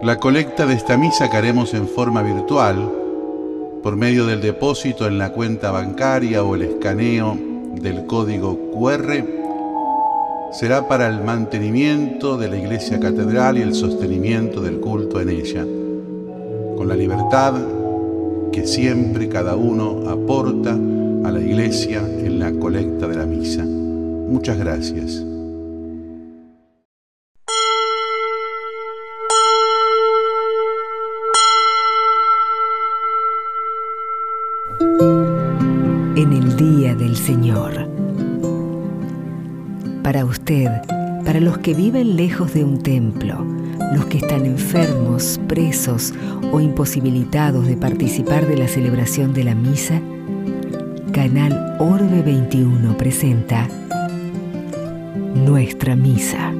La colecta de esta misa que haremos en forma virtual, por medio del depósito en la cuenta bancaria o el escaneo del código QR, será para el mantenimiento de la iglesia catedral y el sostenimiento del culto en ella, con la libertad que siempre cada uno aporta a la iglesia en la colecta de la misa. Muchas gracias. Del Señor. Para usted, para los que viven lejos de un templo, los que están enfermos, presos o imposibilitados de participar de la celebración de la misa, Canal Orbe 21 presenta Nuestra Misa.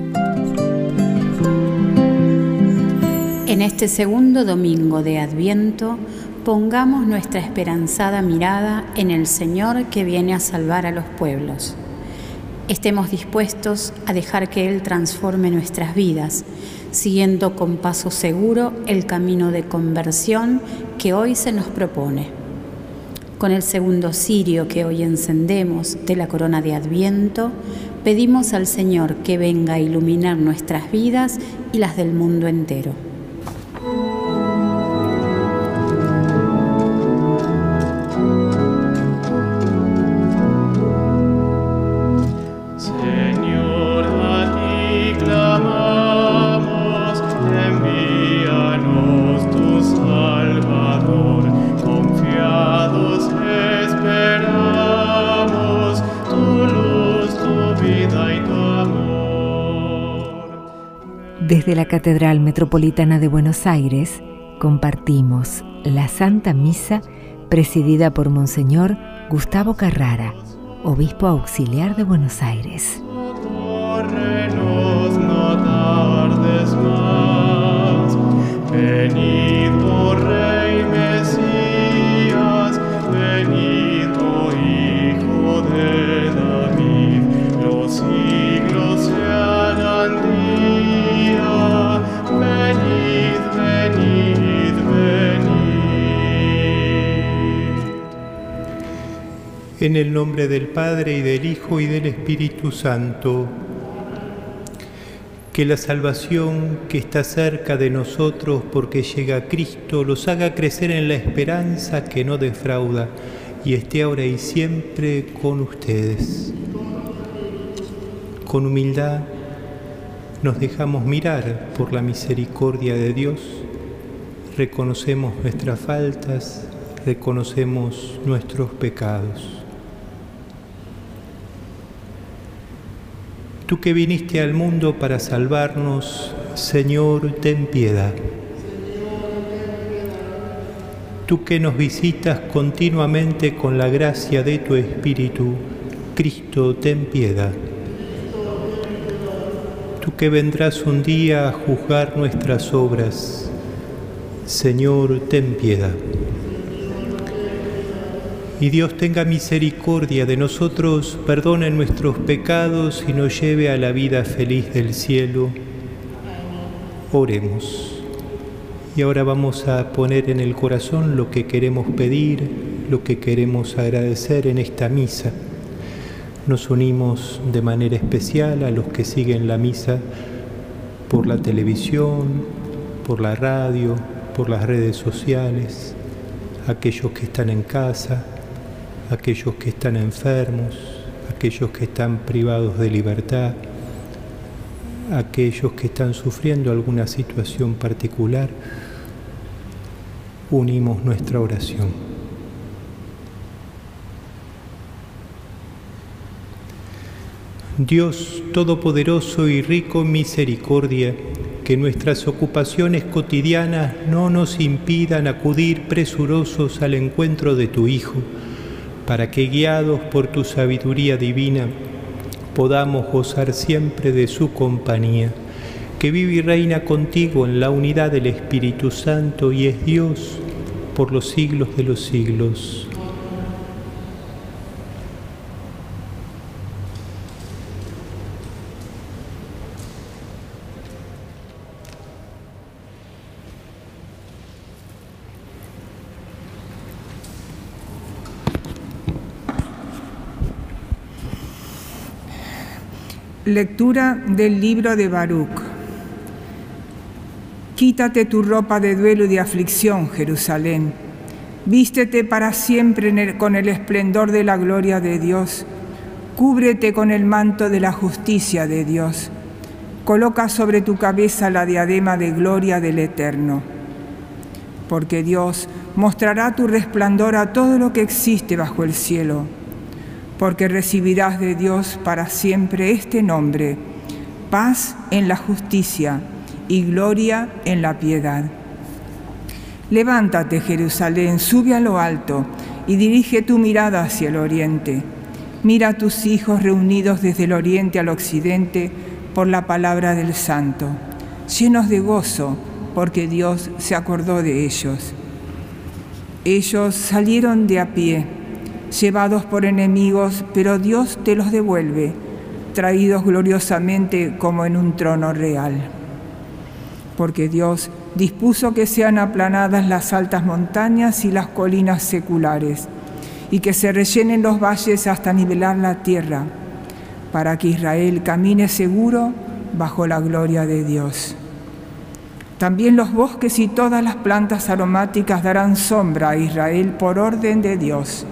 En este segundo domingo de Adviento, pongamos nuestra esperanzada mirada en el Señor que viene a salvar a los pueblos. Estemos dispuestos a dejar que Él transforme nuestras vidas, siguiendo con paso seguro el camino de conversión que hoy se nos propone. Con el segundo cirio que hoy encendemos de la corona de Adviento, pedimos al Señor que venga a iluminar nuestras vidas y las del mundo entero. Desde la Catedral Metropolitana de Buenos Aires compartimos la Santa Misa presidida por Monseñor Gustavo Carrara, Obispo Auxiliar de Buenos Aires. En el nombre del Padre y del Hijo y del Espíritu Santo, que la salvación que está cerca de nosotros porque llega Cristo los haga crecer en la esperanza que no defrauda y esté ahora y siempre con ustedes. Con humildad nos dejamos mirar por la misericordia de Dios, reconocemos nuestras faltas, reconocemos nuestros pecados. Tú que viniste al mundo para salvarnos, Señor, ten piedad. Tú que nos visitas continuamente con la gracia de tu Espíritu, Cristo, ten piedad. Tú que vendrás un día a juzgar nuestras obras, Señor, ten piedad. Y Dios tenga misericordia de nosotros, perdone nuestros pecados y nos lleve a la vida feliz del cielo. Oremos. Y ahora vamos a poner en el corazón lo que queremos pedir, lo que queremos agradecer en esta misa. Nos unimos de manera especial a los que siguen la misa por la televisión, por la radio, por las redes sociales, aquellos que están en casa, aquellos que están enfermos, aquellos que están privados de libertad, aquellos que están sufriendo alguna situación particular, unimos nuestra oración. Dios Todopoderoso y rico en misericordia, que nuestras ocupaciones cotidianas no nos impidan acudir presurosos al encuentro de tu Hijo, para que guiados por tu sabiduría divina podamos gozar siempre de su compañía, que vive y reina contigo en la unidad del Espíritu Santo y es Dios por los siglos de los siglos. Lectura del libro de Baruch. Quítate tu ropa de duelo y de aflicción, Jerusalén. Vístete para siempre con el esplendor de la gloria de Dios. Cúbrete con el manto de la justicia de Dios. Coloca sobre tu cabeza la diadema de gloria del Eterno. Porque Dios mostrará tu resplandor a todo lo que existe bajo el cielo porque recibirás de Dios para siempre este nombre, paz en la justicia y gloria en la piedad. Levántate, Jerusalén, sube a lo alto y dirige tu mirada hacia el oriente. Mira a tus hijos reunidos desde el oriente al occidente por la palabra del Santo, llenos de gozo, porque Dios se acordó de ellos. Ellos salieron de a pie llevados por enemigos, pero Dios te los devuelve, traídos gloriosamente como en un trono real. Porque Dios dispuso que sean aplanadas las altas montañas y las colinas seculares, y que se rellenen los valles hasta nivelar la tierra, para que Israel camine seguro bajo la gloria de Dios. También los bosques y todas las plantas aromáticas darán sombra a Israel por orden de Dios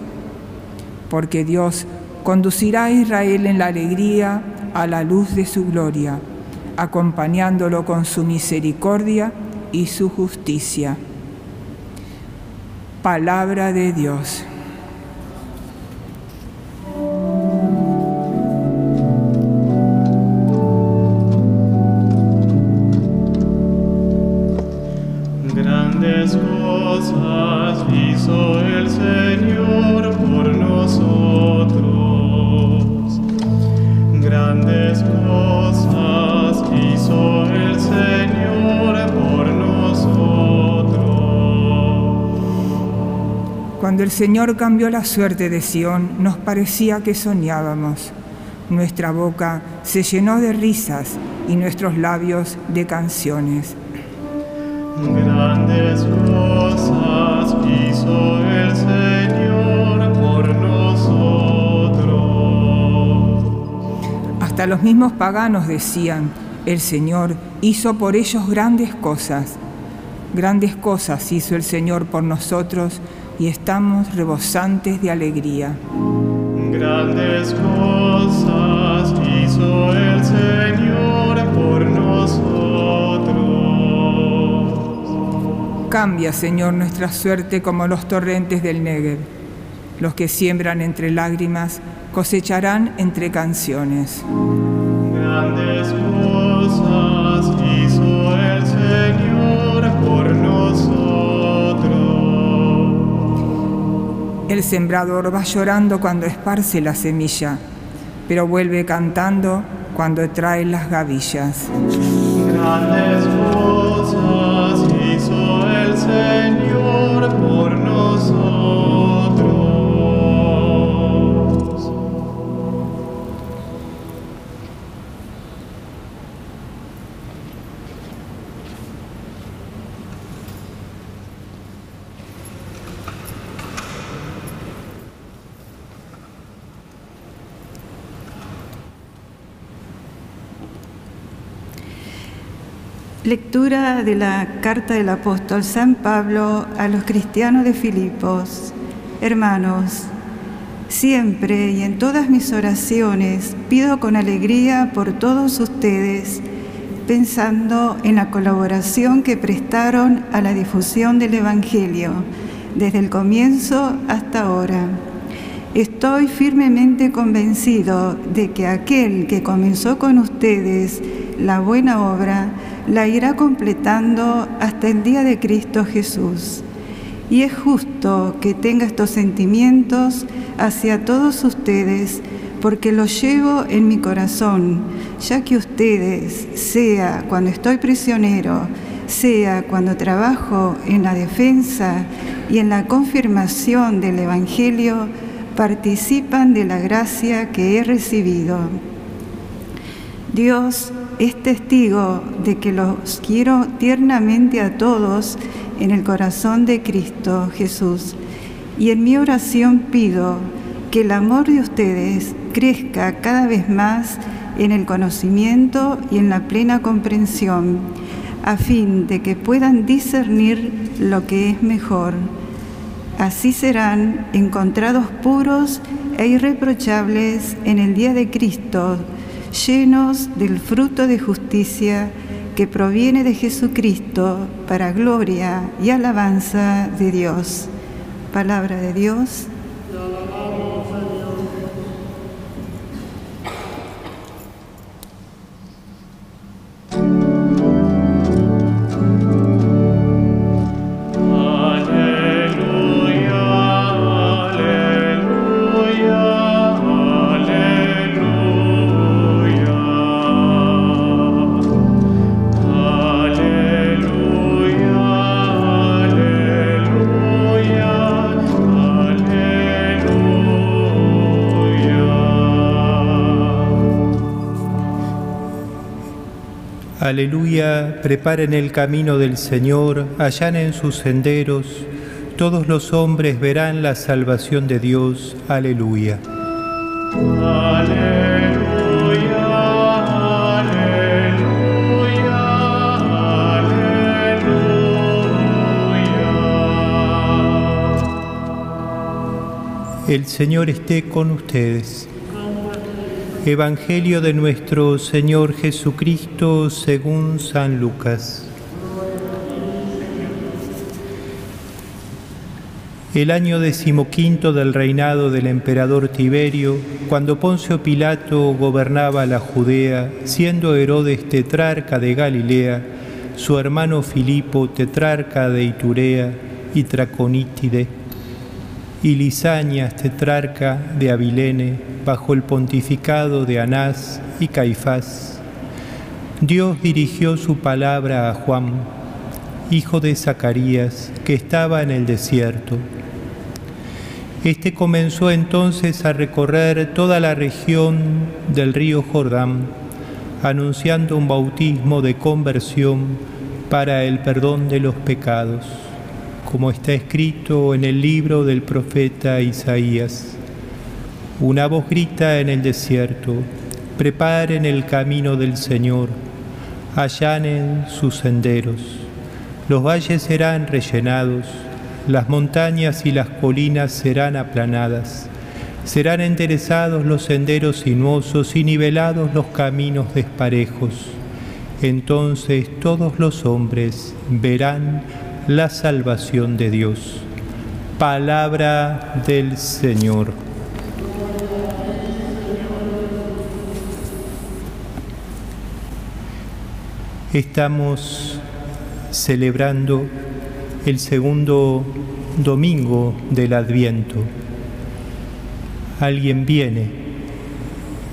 porque Dios conducirá a Israel en la alegría a la luz de su gloria, acompañándolo con su misericordia y su justicia. Palabra de Dios. Señor cambió la suerte de Sión, nos parecía que soñábamos. Nuestra boca se llenó de risas y nuestros labios de canciones. Grandes cosas hizo el Señor por nosotros. Hasta los mismos paganos decían, el Señor hizo por ellos grandes cosas. Grandes cosas hizo el Señor por nosotros y estamos rebosantes de alegría. Grandes cosas hizo el Señor por nosotros. Cambia, Señor, nuestra suerte como los torrentes del Negev. Los que siembran entre lágrimas cosecharán entre canciones. Grandes cosas El sembrador va llorando cuando esparce la semilla, pero vuelve cantando cuando trae las gavillas. Grandes cosas hizo el Señor Lectura de la carta del apóstol San Pablo a los cristianos de Filipos. Hermanos, siempre y en todas mis oraciones pido con alegría por todos ustedes, pensando en la colaboración que prestaron a la difusión del Evangelio desde el comienzo hasta ahora. Estoy firmemente convencido de que aquel que comenzó con ustedes la buena obra, la irá completando hasta el día de Cristo Jesús. Y es justo que tenga estos sentimientos hacia todos ustedes, porque los llevo en mi corazón, ya que ustedes, sea cuando estoy prisionero, sea cuando trabajo en la defensa y en la confirmación del Evangelio, participan de la gracia que he recibido. Dios es testigo de que los quiero tiernamente a todos en el corazón de Cristo Jesús. Y en mi oración pido que el amor de ustedes crezca cada vez más en el conocimiento y en la plena comprensión, a fin de que puedan discernir lo que es mejor. Así serán encontrados puros e irreprochables en el día de Cristo, llenos del fruto de justicia que proviene de Jesucristo para gloria y alabanza de Dios. Palabra de Dios. Aleluya. Preparen el camino del Señor, allanen sus senderos, todos los hombres verán la salvación de Dios. Aleluya. Aleluya, aleluya, aleluya. El Señor esté con ustedes. Evangelio de nuestro Señor Jesucristo según San Lucas. El año decimoquinto del reinado del emperador Tiberio, cuando Poncio Pilato gobernaba la Judea, siendo Herodes tetrarca de Galilea, su hermano Filipo tetrarca de Iturea y Traconítide, y Lisanias tetrarca de Abilene, bajo el pontificado de Anás y Caifás. Dios dirigió su palabra a Juan, hijo de Zacarías, que estaba en el desierto. Este comenzó entonces a recorrer toda la región del río Jordán, anunciando un bautismo de conversión para el perdón de los pecados, como está escrito en el libro del profeta Isaías. Una voz grita en el desierto, preparen el camino del Señor, allanen sus senderos. Los valles serán rellenados, las montañas y las colinas serán aplanadas. Serán enderezados los senderos sinuosos y nivelados los caminos desparejos. Entonces todos los hombres verán la salvación de Dios. Palabra del Señor. Estamos celebrando el segundo domingo del Adviento. Alguien viene,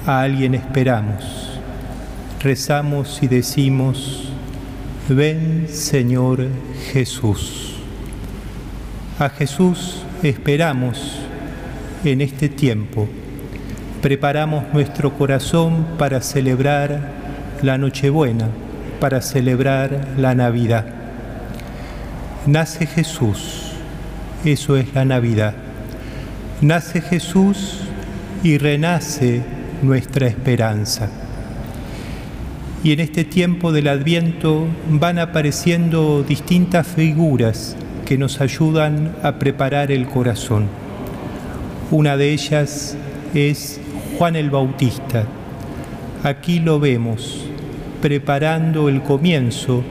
a alguien esperamos. Rezamos y decimos, ven Señor Jesús. A Jesús esperamos en este tiempo. Preparamos nuestro corazón para celebrar la Nochebuena, para celebrar la Navidad. Nace Jesús, eso es la Navidad. Nace Jesús y renace nuestra esperanza. Y en este tiempo del Adviento van apareciendo distintas figuras que nos ayudan a preparar el corazón. Una de ellas es Juan el Bautista. Aquí lo vemos preparando el comienzo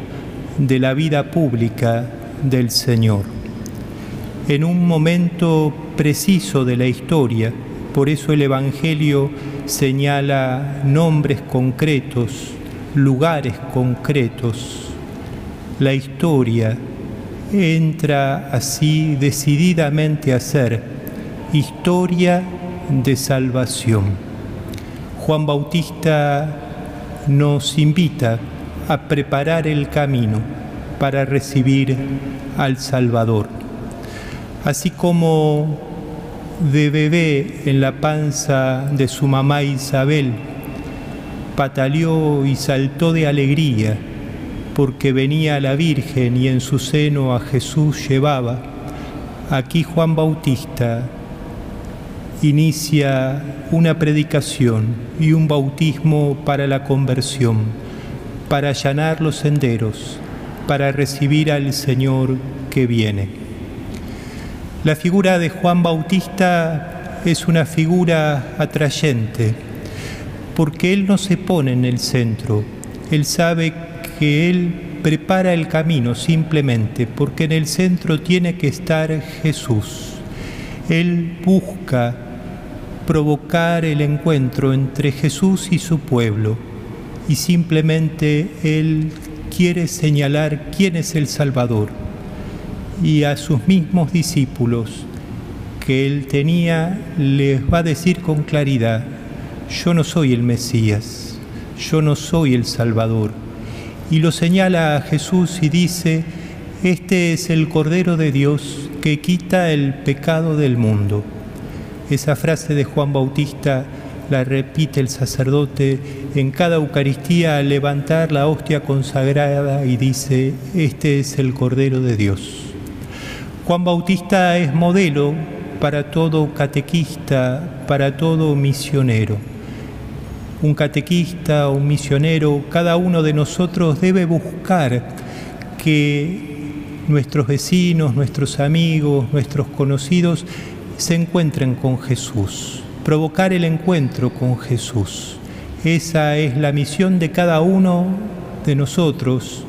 de la vida pública del Señor. En un momento preciso de la historia, por eso el Evangelio señala nombres concretos, lugares concretos. La historia entra así decididamente a ser historia de salvación. Juan Bautista nos invita a preparar el camino para recibir al Salvador. Así como de bebé en la panza de su mamá Isabel, pataleó y saltó de alegría porque venía la Virgen y en su seno a Jesús llevaba. Aquí Juan Bautista inicia una predicación y un bautismo para la conversión, para allanar los senderos, para recibir al Señor que viene. La figura de Juan Bautista es una figura atrayente, porque Él no se pone en el centro, Él sabe que Él prepara el camino simplemente, porque en el centro tiene que estar Jesús. Él busca provocar el encuentro entre Jesús y su pueblo y simplemente Él quiere señalar quién es el Salvador y a sus mismos discípulos que Él tenía les va a decir con claridad, yo no soy el Mesías, yo no soy el Salvador. Y lo señala a Jesús y dice, este es el Cordero de Dios que quita el pecado del mundo. Esa frase de Juan Bautista la repite el sacerdote en cada Eucaristía al levantar la hostia consagrada y dice, este es el Cordero de Dios. Juan Bautista es modelo para todo catequista, para todo misionero. Un catequista, un misionero, cada uno de nosotros debe buscar que nuestros vecinos, nuestros amigos, nuestros conocidos se encuentren con Jesús, provocar el encuentro con Jesús. Esa es la misión de cada uno de nosotros,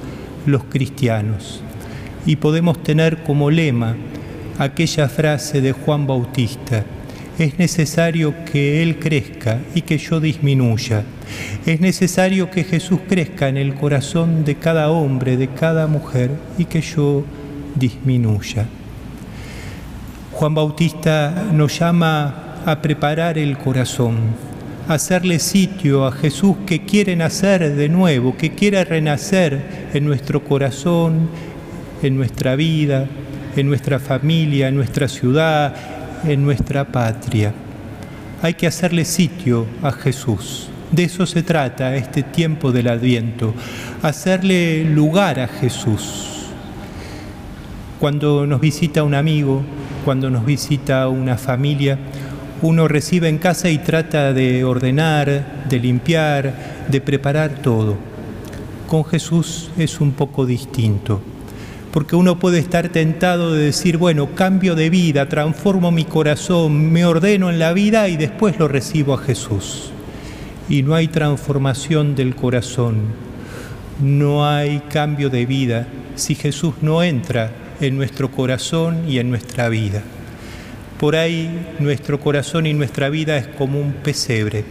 los cristianos. Y podemos tener como lema aquella frase de Juan Bautista, es necesario que Él crezca y que yo disminuya. Es necesario que Jesús crezca en el corazón de cada hombre, de cada mujer, y que yo disminuya. Juan Bautista nos llama a preparar el corazón, a hacerle sitio a Jesús que quiere nacer de nuevo, que quiere renacer en nuestro corazón, en nuestra vida, en nuestra familia, en nuestra ciudad, en nuestra patria. Hay que hacerle sitio a Jesús. De eso se trata este tiempo del Adviento, hacerle lugar a Jesús. Cuando nos visita un amigo, cuando nos visita una familia, uno recibe en casa y trata de ordenar, de limpiar, de preparar todo. Con Jesús es un poco distinto porque uno puede estar tentado de decir, bueno, cambio de vida, transformo mi corazón, me ordeno en la vida y después lo recibo a Jesús. Y no hay transformación del corazón, no hay cambio de vida si Jesús no entra en nuestro corazón y en nuestra vida. Por ahí nuestro corazón y nuestra vida es como un pesebre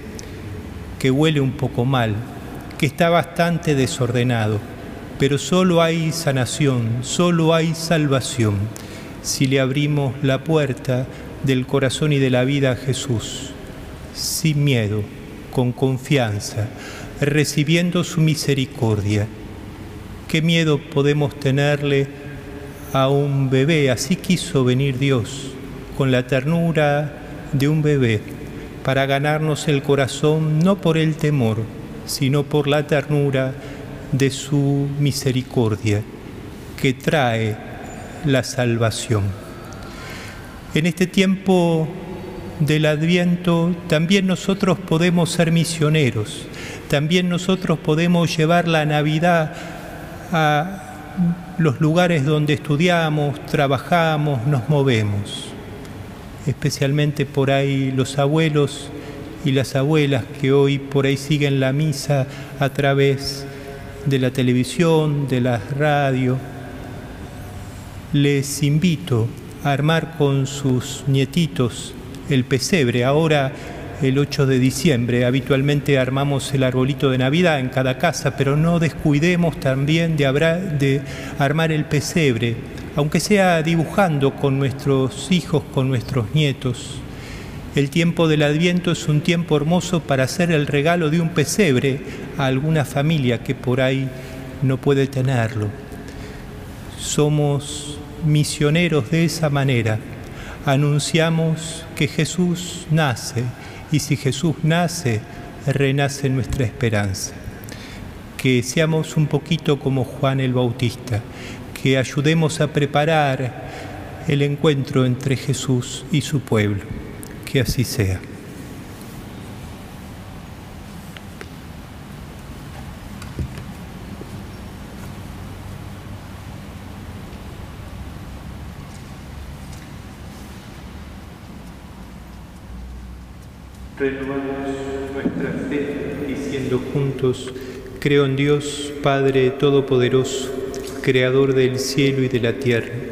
que huele un poco mal, que está bastante desordenado pero solo hay sanación, solo hay salvación si le abrimos la puerta del corazón y de la vida a Jesús, sin miedo, con confianza, recibiendo su misericordia. ¿Qué miedo podemos tenerle a un bebé? Así quiso venir Dios, con la ternura de un bebé, para ganarnos el corazón no por el temor, sino por la ternura de su misericordia que trae la salvación. En este tiempo del adviento también nosotros podemos ser misioneros, también nosotros podemos llevar la Navidad a los lugares donde estudiamos, trabajamos, nos movemos, especialmente por ahí los abuelos y las abuelas que hoy por ahí siguen la misa a través de la televisión, de la radio. Les invito a armar con sus nietitos el pesebre. Ahora, el 8 de diciembre, habitualmente armamos el arbolito de Navidad en cada casa, pero no descuidemos también de, de armar el pesebre, aunque sea dibujando con nuestros hijos, con nuestros nietos. El tiempo del Adviento es un tiempo hermoso para hacer el regalo de un pesebre a alguna familia que por ahí no puede tenerlo. Somos misioneros de esa manera. Anunciamos que Jesús nace y si Jesús nace, renace nuestra esperanza. Que seamos un poquito como Juan el Bautista, que ayudemos a preparar el encuentro entre Jesús y su pueblo Que así sea. Renovamos nuestra fe diciendo juntos, creo en Dios, Padre Todopoderoso, Creador del cielo y de la tierra.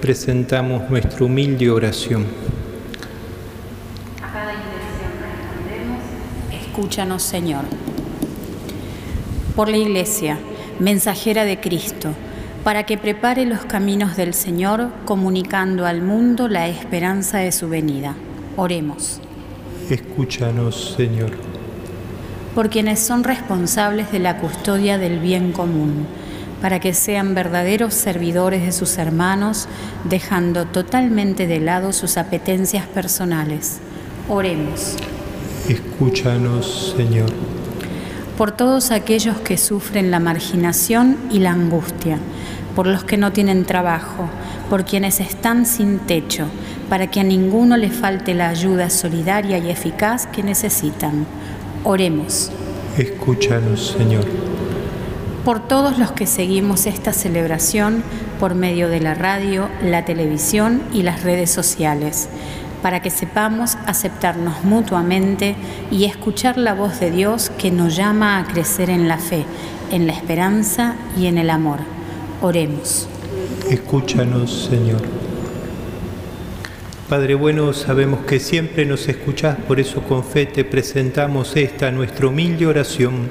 presentamos nuestra humilde oración. A cada intención respondemos, escúchanos Señor. Por la Iglesia, mensajera de Cristo, para que prepare los caminos del Señor, comunicando al mundo la esperanza de su venida. Oremos. Escúchanos, Señor por quienes son responsables de la custodia del bien común, para que sean verdaderos servidores de sus hermanos, dejando totalmente de lado sus apetencias personales. Oremos. Escúchanos, Señor. Por todos aquellos que sufren la marginación y la angustia, por los que no tienen trabajo, por quienes están sin techo, para que a ninguno le falte la ayuda solidaria y eficaz que necesitan Oremos. Escúchanos, Señor. Por todos los que seguimos esta celebración por medio de la radio, la televisión y las redes sociales, para que sepamos aceptarnos mutuamente y escuchar la voz de Dios que nos llama a crecer en la fe, en la esperanza y en el amor. Oremos. Escúchanos, Señor. Padre bueno, sabemos que siempre nos escuchás, por eso con fe te presentamos esta nuestra humilde oración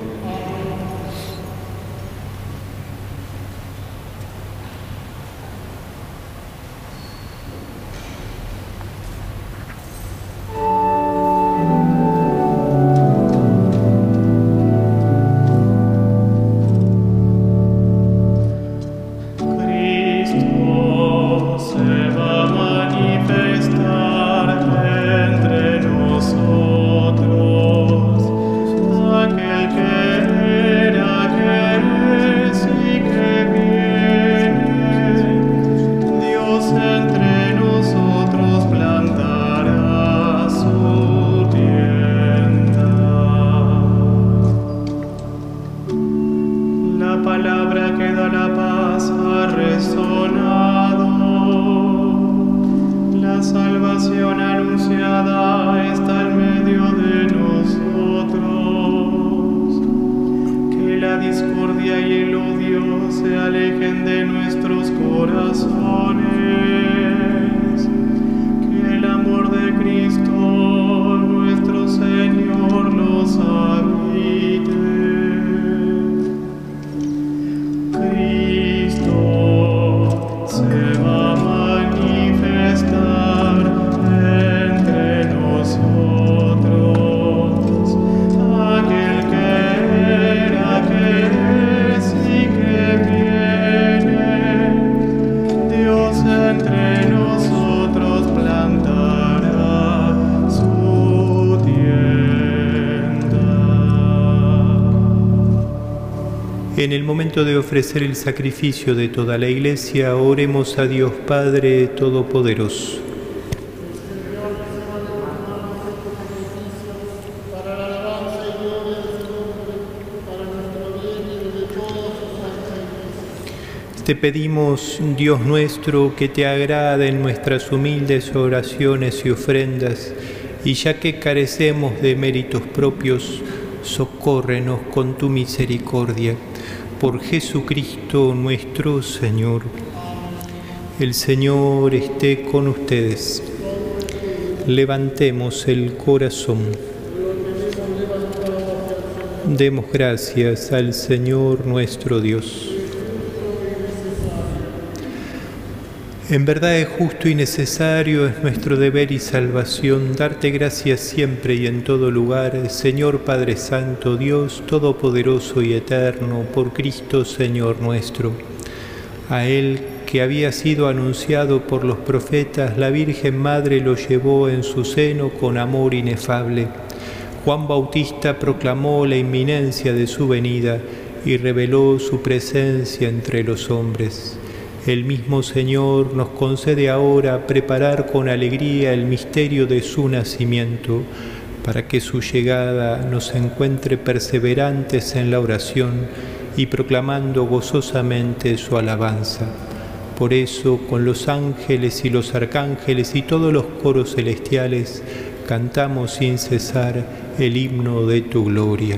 De ofrecer el sacrificio de toda la iglesia, oremos a Dios Padre Todopoderoso. Te pedimos, Dios nuestro, que te agrade en nuestras humildes oraciones y ofrendas y ya que carecemos de méritos propios, socórrenos con tu misericordia. Por Jesucristo nuestro Señor. El Señor esté con ustedes. Levantemos el corazón. Demos gracias al Señor nuestro Dios. En verdad es justo y necesario, es nuestro deber y salvación darte gracias siempre y en todo lugar, Señor Padre Santo, Dios Todopoderoso y Eterno, por Cristo Señor nuestro. A Él que había sido anunciado por los profetas, la Virgen Madre lo llevó en su seno con amor inefable. Juan Bautista proclamó la inminencia de su venida y reveló su presencia entre los hombres. El mismo Señor nos concede ahora preparar con alegría el misterio de su nacimiento, para que su llegada nos encuentre perseverantes en la oración y proclamando gozosamente su alabanza. Por eso, con los ángeles y los arcángeles y todos los coros celestiales, cantamos sin cesar el himno de tu gloria.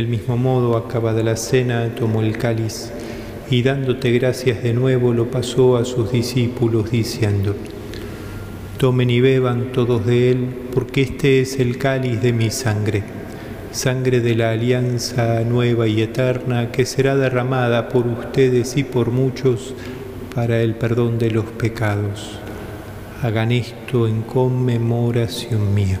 Del mismo modo, acabada la cena, tomó el cáliz y dándote gracias de nuevo lo pasó a sus discípulos diciendo, Tomen y beban todos de él, porque este es el cáliz de mi sangre, sangre de la alianza nueva y eterna que será derramada por ustedes y por muchos para el perdón de los pecados. Hagan esto en conmemoración mía.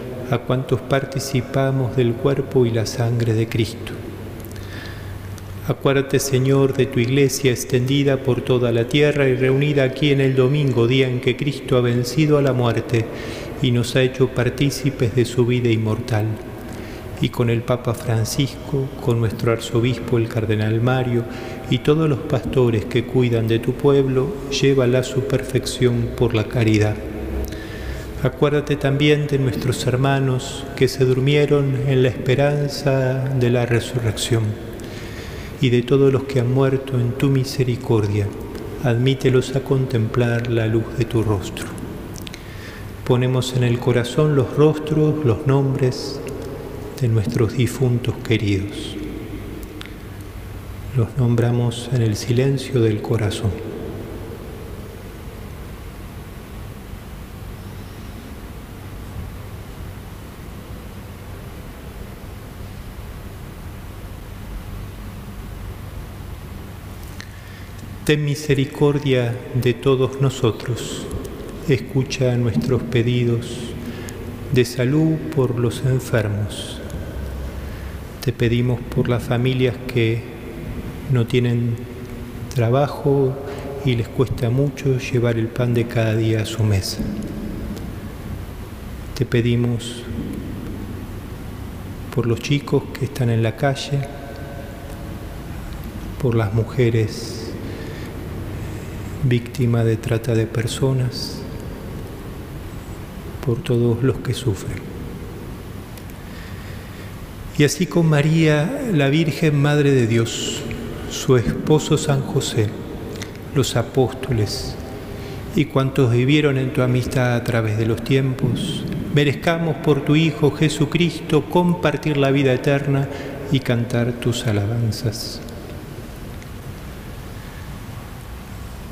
a cuantos participamos del cuerpo y la sangre de Cristo. Acuérdate, Señor, de tu iglesia extendida por toda la tierra y reunida aquí en el domingo, día en que Cristo ha vencido a la muerte y nos ha hecho partícipes de su vida inmortal. Y con el Papa Francisco, con nuestro arzobispo el Cardenal Mario y todos los pastores que cuidan de tu pueblo, llévala a su perfección por la caridad. Acuérdate también de nuestros hermanos que se durmieron en la esperanza de la resurrección y de todos los que han muerto en tu misericordia. Admítelos a contemplar la luz de tu rostro. Ponemos en el corazón los rostros, los nombres de nuestros difuntos queridos. Los nombramos en el silencio del corazón. Ten misericordia de todos nosotros. Escucha nuestros pedidos de salud por los enfermos. Te pedimos por las familias que no tienen trabajo y les cuesta mucho llevar el pan de cada día a su mesa. Te pedimos por los chicos que están en la calle, por las mujeres víctima de trata de personas, por todos los que sufren. Y así con María, la Virgen Madre de Dios, su esposo San José, los apóstoles y cuantos vivieron en tu amistad a través de los tiempos, merezcamos por tu Hijo Jesucristo compartir la vida eterna y cantar tus alabanzas.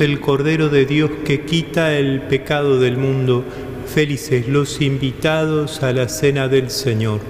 El Cordero de Dios que quita el pecado del mundo. Felices los invitados a la cena del Señor.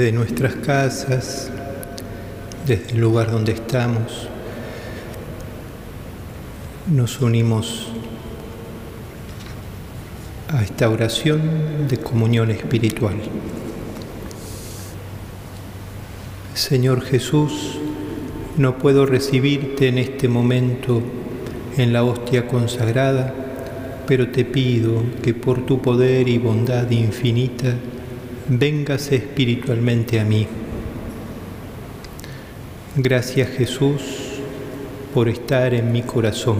Desde nuestras casas, desde el lugar donde estamos, nos unimos a esta oración de comunión espiritual. Señor Jesús, no puedo recibirte en este momento en la hostia consagrada, pero te pido que por tu poder y bondad infinita véngase espiritualmente a mí. Gracias Jesús por estar en mi corazón,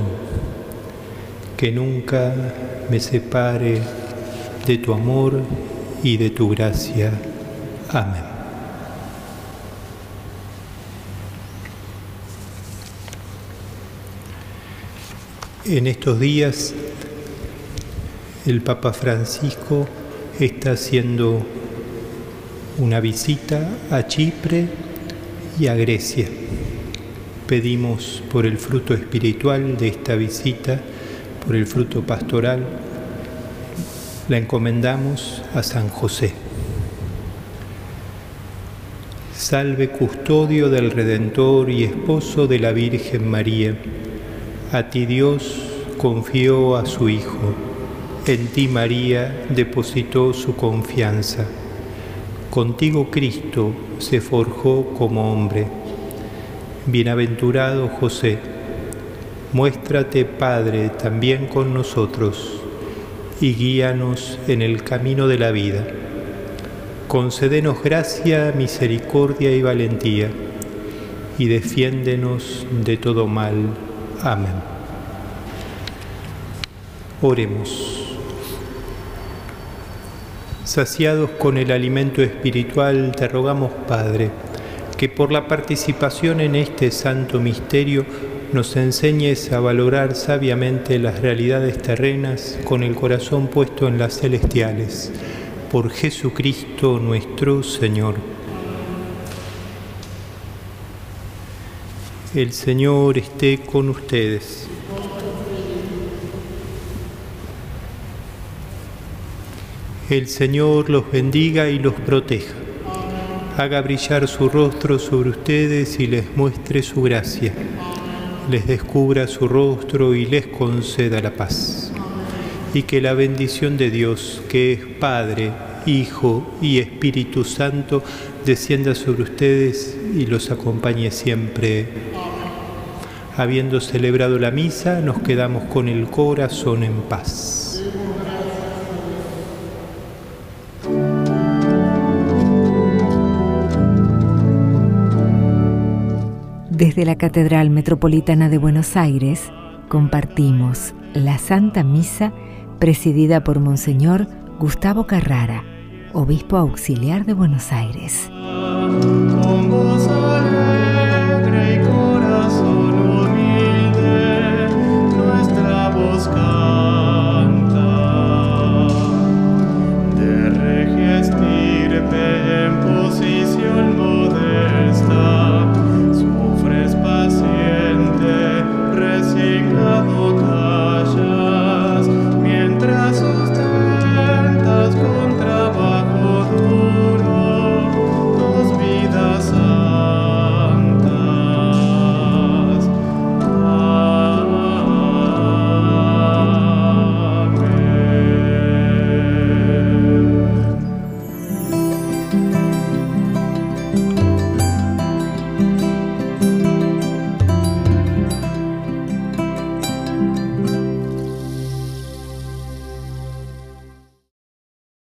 que nunca me separe de tu amor y de tu gracia. Amén. En estos días el Papa Francisco está haciendo una visita a Chipre y a Grecia. Pedimos por el fruto espiritual de esta visita, por el fruto pastoral, la encomendamos a San José. Salve custodio del Redentor y esposo de la Virgen María. A ti Dios confió a su Hijo. En ti María depositó su confianza. Contigo Cristo se forjó como hombre. Bienaventurado José, muéstrate Padre también con nosotros y guíanos en el camino de la vida. Concédenos gracia, misericordia y valentía y defiéndenos de todo mal. Amén. Oremos. Saciados con el alimento espiritual, te rogamos, Padre, que por la participación en este santo misterio nos enseñes a valorar sabiamente las realidades terrenas con el corazón puesto en las celestiales. Por Jesucristo nuestro Señor. El Señor esté con ustedes. El Señor los bendiga y los proteja. Haga brillar su rostro sobre ustedes y les muestre su gracia. Les descubra su rostro y les conceda la paz. Y que la bendición de Dios, que es Padre, Hijo y Espíritu Santo, descienda sobre ustedes y los acompañe siempre. Habiendo celebrado la misa, nos quedamos con el corazón en paz. Desde la Catedral Metropolitana de Buenos Aires compartimos la Santa Misa presidida por Monseñor Gustavo Carrara, Obispo Auxiliar de Buenos Aires.